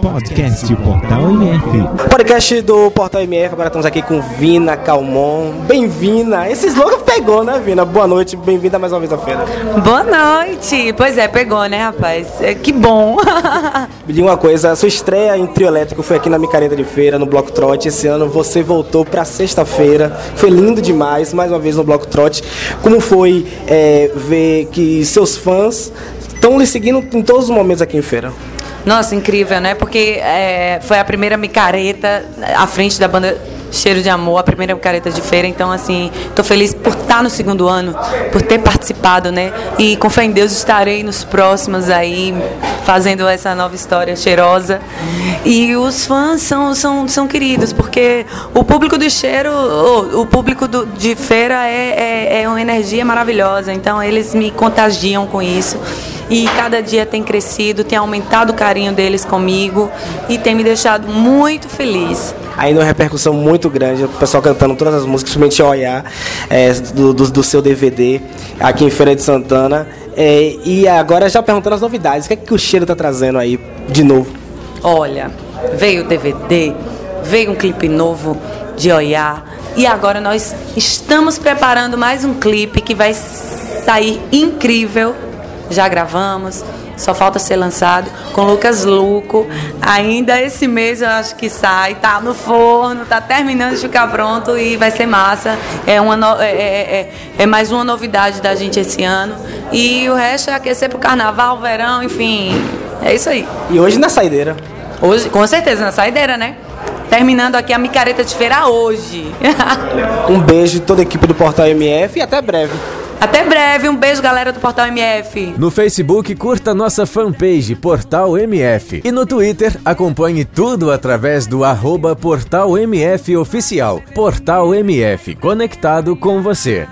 Podcast Portal MF. Podcast do Portal MF, agora estamos aqui com Vina Calmon. Bem-vinda! Esse slogan pegou, né, Vina? Boa noite, bem-vinda mais uma vez à feira. Boa noite! Pois é, pegou, né, rapaz? É, que bom! Me diga uma coisa, a sua estreia em trio elétrico foi aqui na Micareta de Feira, no Bloco Trote. Esse ano você voltou para sexta-feira, foi lindo demais, mais uma vez no Bloco Trote. Como foi é, ver que seus fãs estão lhe seguindo em todos os momentos aqui em feira? Nossa, incrível, né? Porque é, foi a primeira micareta à frente da banda Cheiro de Amor, a primeira micareta de feira. Então, assim, estou feliz por estar no segundo ano, por ter participado, né? E com fé em Deus estarei nos próximos aí, fazendo essa nova história cheirosa. E os fãs são, são, são queridos, porque o público do cheiro, o, o público do, de feira é, é, é uma energia maravilhosa. Então, eles me contagiam com isso e cada dia tem crescido, tem aumentado o carinho deles comigo e tem me deixado muito feliz. Aí uma repercussão muito grande, o pessoal cantando todas as músicas, principalmente Olhar, é, do, do, do, seu DVD, aqui em Feira de Santana. É, e agora já perguntando as novidades, o que é que o cheiro está trazendo aí de novo? Olha, veio o DVD, veio um clipe novo de Olhar, e agora nós estamos preparando mais um clipe que vai sair incrível já gravamos, só falta ser lançado com Lucas Luco. Ainda esse mês eu acho que sai, tá no forno, tá terminando de ficar pronto e vai ser massa. É, uma no... é, é, é, é mais uma novidade da gente esse ano. E o resto é aquecer pro carnaval, verão, enfim. É isso aí. E hoje na saideira? Hoje, com certeza, na saideira, né? Terminando aqui a micareta de feira hoje. um beijo de toda a equipe do Portal MF e até breve. Até breve, um beijo galera do Portal MF. No Facebook, curta nossa fanpage Portal MF. E no Twitter, acompanhe tudo através do arroba Portal MF Oficial. Portal MF, conectado com você.